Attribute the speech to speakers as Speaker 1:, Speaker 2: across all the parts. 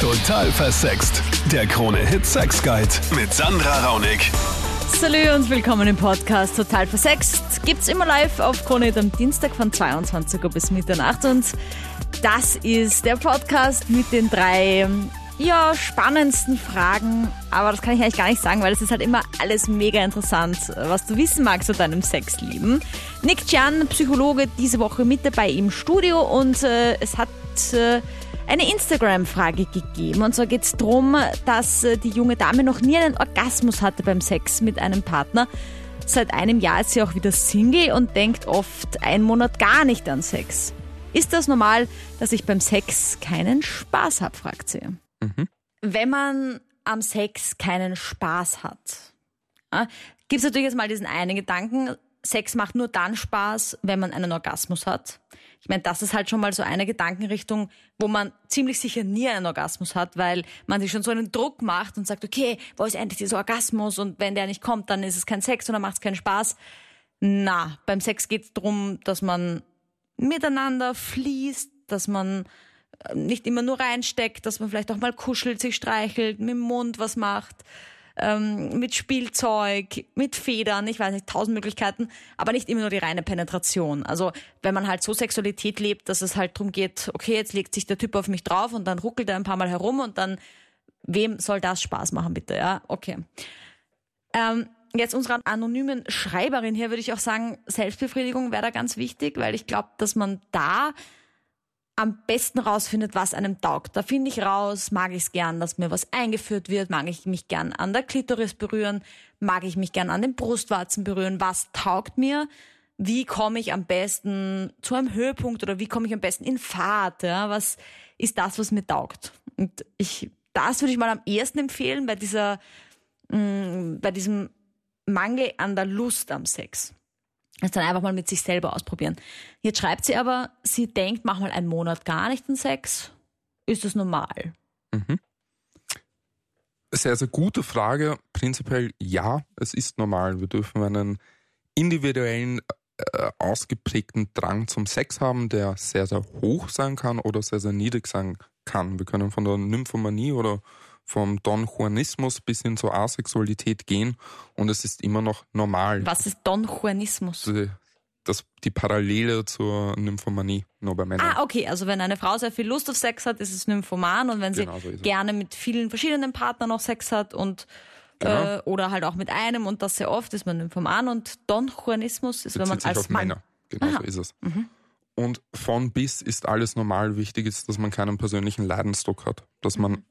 Speaker 1: Total versext. Der Krone-Hit Sex Guide mit Sandra Raunig.
Speaker 2: Salü und willkommen im Podcast Total Versext. Gibt's immer live auf Krone am Dienstag von 22 Uhr bis Mitternacht und das ist der Podcast mit den drei ja, spannendsten Fragen, aber das kann ich eigentlich gar nicht sagen, weil es ist halt immer alles mega interessant, was du wissen magst zu deinem Sexleben. Nick Chan, Psychologe, diese Woche mit dabei im Studio und äh, es hat äh, eine Instagram-Frage gegeben. Und zwar geht es darum, dass äh, die junge Dame noch nie einen Orgasmus hatte beim Sex mit einem Partner. Seit einem Jahr ist sie auch wieder Single und denkt oft einen Monat gar nicht an Sex. Ist das normal, dass ich beim Sex keinen Spaß habe, fragt sie. Mhm. Wenn man am Sex keinen Spaß hat, gibt es natürlich jetzt mal diesen einen Gedanken, Sex macht nur dann Spaß, wenn man einen Orgasmus hat. Ich meine, das ist halt schon mal so eine Gedankenrichtung, wo man ziemlich sicher nie einen Orgasmus hat, weil man sich schon so einen Druck macht und sagt, okay, wo ist endlich dieser Orgasmus? Und wenn der nicht kommt, dann ist es kein Sex und dann macht es keinen Spaß. Na, beim Sex geht es darum, dass man miteinander fließt, dass man äh, nicht immer nur reinsteckt, dass man vielleicht auch mal kuschelt, sich streichelt, mit dem Mund was macht ähm, mit Spielzeug, mit Federn, ich weiß nicht, tausend Möglichkeiten, aber nicht immer nur die reine Penetration. Also wenn man halt so Sexualität lebt, dass es halt darum geht, okay, jetzt legt sich der Typ auf mich drauf und dann ruckelt er ein paar Mal herum und dann, wem soll das Spaß machen, bitte, ja? Okay. Ähm, jetzt unserer anonymen Schreiberin hier würde ich auch sagen, Selbstbefriedigung wäre da ganz wichtig, weil ich glaube, dass man da am besten rausfindet, was einem taugt. Da finde ich raus, mag ich es gern, dass mir was eingeführt wird, mag ich mich gern an der Klitoris berühren, mag ich mich gern an den Brustwarzen berühren, was taugt mir, wie komme ich am besten zu einem Höhepunkt oder wie komme ich am besten in Fahrt, ja? was ist das, was mir taugt. Und ich, das würde ich mal am ehesten empfehlen bei dieser, mh, mm, bei diesem Mangel an der Lust am Sex. Das dann einfach mal mit sich selber ausprobieren. Jetzt schreibt sie aber, sie denkt, mach mal einen Monat gar nicht den Sex. Ist das normal? Mhm.
Speaker 3: Sehr, sehr gute Frage. Prinzipiell ja, es ist normal. Wir dürfen einen individuellen, äh, ausgeprägten Drang zum Sex haben, der sehr, sehr hoch sein kann oder sehr, sehr niedrig sein kann. Wir können von der Nymphomanie oder vom Don Juanismus bis hin zur Asexualität gehen und es ist immer noch normal.
Speaker 2: Was ist Don Juanismus?
Speaker 3: Die, das, die Parallele zur Nymphomanie, nur bei Männern.
Speaker 2: Ah, okay. Also wenn eine Frau sehr viel Lust auf Sex hat, ist es Nymphoman und wenn sie genau so gerne mit vielen verschiedenen Partnern noch Sex hat und genau. äh, oder halt auch mit einem und das sehr oft ist man Nymphoman und Don Juanismus ist, Bezieht wenn man als Mann... Männer.
Speaker 3: Genau Aha. so ist es. Mhm. Und von bis ist alles normal. Wichtig ist, dass man keinen persönlichen Leidensdruck hat. Dass man mhm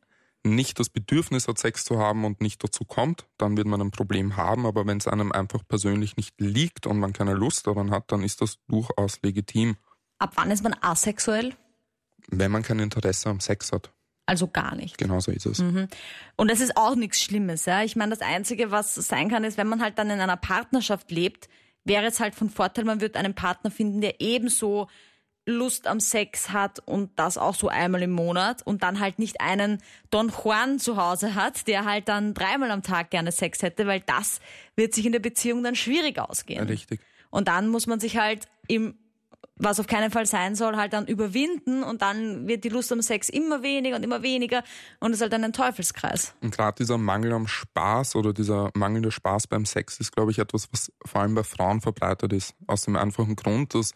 Speaker 3: nicht das Bedürfnis hat, Sex zu haben und nicht dazu kommt, dann wird man ein Problem haben. Aber wenn es einem einfach persönlich nicht liegt und man keine Lust daran hat, dann ist das durchaus legitim.
Speaker 2: Ab wann ist man asexuell?
Speaker 3: Wenn man kein Interesse am Sex hat.
Speaker 2: Also gar nicht.
Speaker 3: Genau so ist es.
Speaker 2: Mhm. Und das ist auch nichts Schlimmes. Ja? Ich meine, das Einzige, was sein kann, ist, wenn man halt dann in einer Partnerschaft lebt, wäre es halt von Vorteil, man würde einen Partner finden, der ebenso Lust am Sex hat und das auch so einmal im Monat und dann halt nicht einen Don Juan zu Hause hat, der halt dann dreimal am Tag gerne Sex hätte, weil das wird sich in der Beziehung dann schwierig ausgehen.
Speaker 3: Richtig.
Speaker 2: Und dann muss man sich halt im was auf keinen Fall sein soll, halt dann überwinden und dann wird die Lust am Sex immer weniger und immer weniger und es ist halt dann ein Teufelskreis.
Speaker 3: Und gerade dieser Mangel am Spaß oder dieser mangelnde Spaß beim Sex ist, glaube ich, etwas, was vor allem bei Frauen verbreitet ist. Aus dem einfachen Grund, dass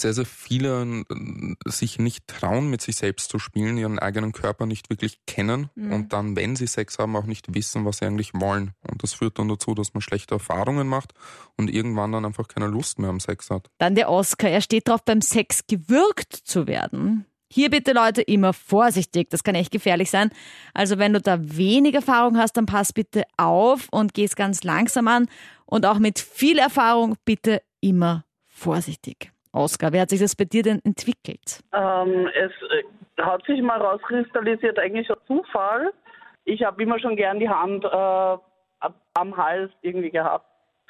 Speaker 3: sehr, sehr viele äh, sich nicht trauen, mit sich selbst zu spielen, ihren eigenen Körper nicht wirklich kennen mhm. und dann, wenn sie Sex haben, auch nicht wissen, was sie eigentlich wollen. Und das führt dann dazu, dass man schlechte Erfahrungen macht und irgendwann dann einfach keine Lust mehr am Sex hat.
Speaker 2: Dann der Oscar, er steht drauf, beim Sex gewürgt zu werden. Hier bitte Leute immer vorsichtig, das kann echt gefährlich sein. Also wenn du da wenig Erfahrung hast, dann pass bitte auf und geh's ganz langsam an und auch mit viel Erfahrung bitte immer vorsichtig. Oskar, wie hat sich das bei dir denn entwickelt?
Speaker 4: Ähm, es äh, hat sich mal rauskristallisiert, eigentlich ein Zufall. Ich habe immer schon gern die Hand äh, am Hals irgendwie gehabt.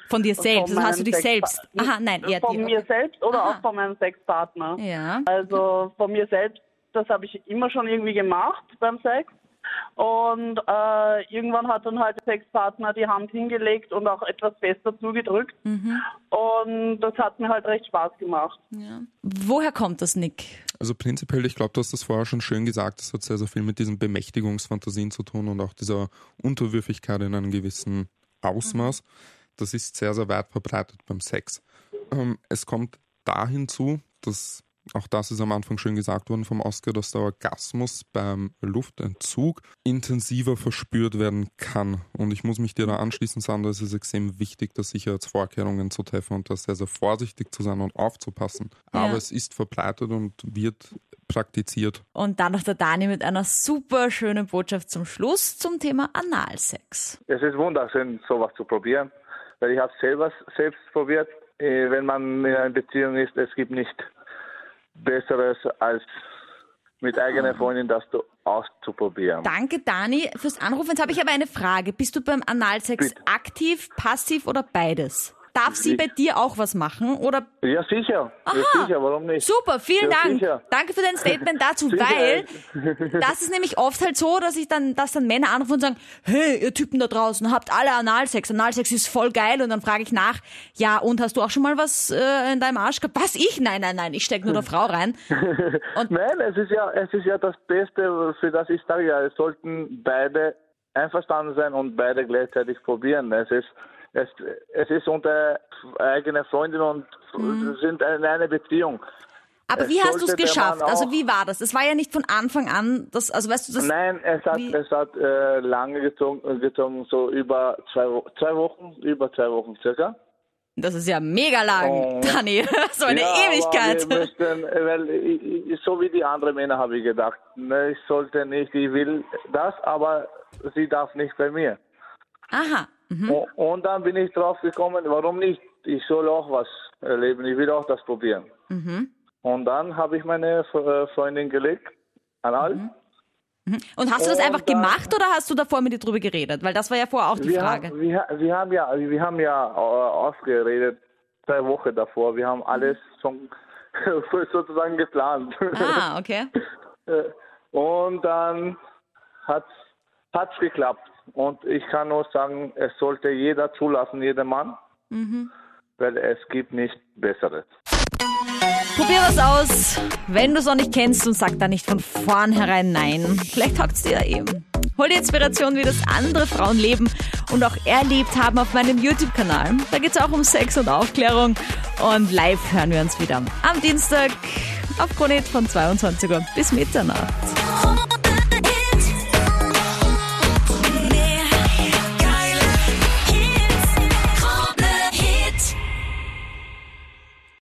Speaker 2: Von dir selbst? Von hast du dich selbst?
Speaker 4: Aha, nein, eher Von dir, mir okay. selbst oder Aha. auch von meinem Sexpartner.
Speaker 2: Ja.
Speaker 4: Also von mir selbst, das habe ich immer schon irgendwie gemacht beim Sex. Und äh, irgendwann hat dann halt der Sexpartner die Hand hingelegt und auch etwas fester zugedrückt. Mhm. Und das hat mir halt recht Spaß gemacht.
Speaker 2: Ja. Woher kommt das, Nick?
Speaker 3: Also prinzipiell, ich glaube, du hast das vorher schon schön gesagt, es hat sehr, sehr viel mit diesen Bemächtigungsfantasien zu tun und auch dieser Unterwürfigkeit in einem gewissen Ausmaß. Das ist sehr, sehr weit verbreitet beim Sex. Ähm, es kommt da hinzu, dass auch das ist am Anfang schön gesagt worden vom Oscar, dass der Orgasmus beim Luftentzug intensiver verspürt werden kann. Und ich muss mich dir da anschließen, Sandra, es ist extrem wichtig, da Sicherheitsvorkehrungen zu treffen und da sehr, sehr vorsichtig zu sein und aufzupassen.
Speaker 2: Ja.
Speaker 3: Aber es ist verbreitet und wird praktiziert.
Speaker 2: Und dann noch der Dani mit einer super schönen Botschaft zum Schluss zum Thema Analsex.
Speaker 5: Es ist wunderschön, sowas zu probieren, weil ich habe selber selbst probiert. Äh, Wenn man in einer Beziehung ist, es gibt nicht Besseres als mit eigener Freundin das zu- auszuprobieren.
Speaker 2: Danke, Dani, fürs Anrufen. Jetzt habe ich aber eine Frage. Bist du beim Analsex
Speaker 5: Bitte.
Speaker 2: aktiv, passiv oder beides? Darf sie bei dir auch was machen? Oder
Speaker 5: Ja, sicher. Ja,
Speaker 2: Aha.
Speaker 5: sicher, warum nicht?
Speaker 2: Super, vielen
Speaker 5: Ja,
Speaker 2: Dank.
Speaker 5: sicher.
Speaker 2: Danke für dein Statement dazu, weil das ist nämlich oft halt so, dass ich dann, dass dann Männer anrufen und sagen, hey, ihr Typen da draußen, habt alle Analsex. Analsex ist voll geil. Und dann frage ich nach, ja, und hast du auch schon mal was äh, in deinem Arsch gehabt? Was, ich? Nein, nein, nein, ich stecke nur der Frau rein. Und
Speaker 5: Nein, es ist ja, es ist ja das Beste, für das ich sage, ja, es sollten beide einverstanden sein und beide gleichzeitig probieren. Es ist, es, es ist unter eigener Freundin und
Speaker 2: Mhm.
Speaker 5: sind in einer Beziehung.
Speaker 2: aber
Speaker 5: Es
Speaker 2: wie hast du es geschafft? Also wie war das? Es war ja nicht von Anfang an, das, also weißt du, das,
Speaker 5: Nein, es hat,
Speaker 2: wie-
Speaker 5: es hat äh, lange gezogen, gezogen, so über zwei, zwei Wochen, über zwei Wochen circa.
Speaker 2: das ist ja mega lang,
Speaker 5: Oh.
Speaker 2: Dani. So eine
Speaker 5: ja,
Speaker 2: Ewigkeit.
Speaker 5: Äh, weil ich, so wie die anderen Männer habe ich gedacht, ne, ich sollte nicht, ich will das, aber sie darf nicht bei mir.
Speaker 2: Aha. Mhm.
Speaker 5: O- Und dann bin ich drauf gekommen, warum nicht? Ich soll auch was erleben, ich will auch das probieren.
Speaker 2: Mhm.
Speaker 5: Und dann habe ich meine äh, Freundin gelegt, anal.
Speaker 2: Mhm. Und hast du das
Speaker 5: Und
Speaker 2: einfach
Speaker 5: dann-
Speaker 2: gemacht oder hast du davor mit ihr drüber geredet? Weil das war ja vorher auch die
Speaker 5: Wir
Speaker 2: Frage.
Speaker 5: haben, wir, wir haben ja, wir haben ja äh, ausgeredet, zwei Wochen davor. Wir haben alles schon sozusagen geplant.
Speaker 2: Ah, okay.
Speaker 5: Äh, Und dann hat hat's geklappt. Und ich kann nur sagen, es sollte jeder zulassen, jeder Mann,
Speaker 2: Mhm.
Speaker 5: weil es gibt nichts Besseres.
Speaker 2: Probier was aus. Wenn du es noch nicht kennst und sag da nicht von vornherein nein. Vielleicht hakt's dir ja eben. Hol dir Inspiration, wie das andere Frauen leben und auch erlebt haben auf meinem YouTube-Kanal. Da geht's auch um Sex und Aufklärung. Und live hören wir uns wieder am Dienstag auf Chronet von 22 Uhr bis Mitternacht.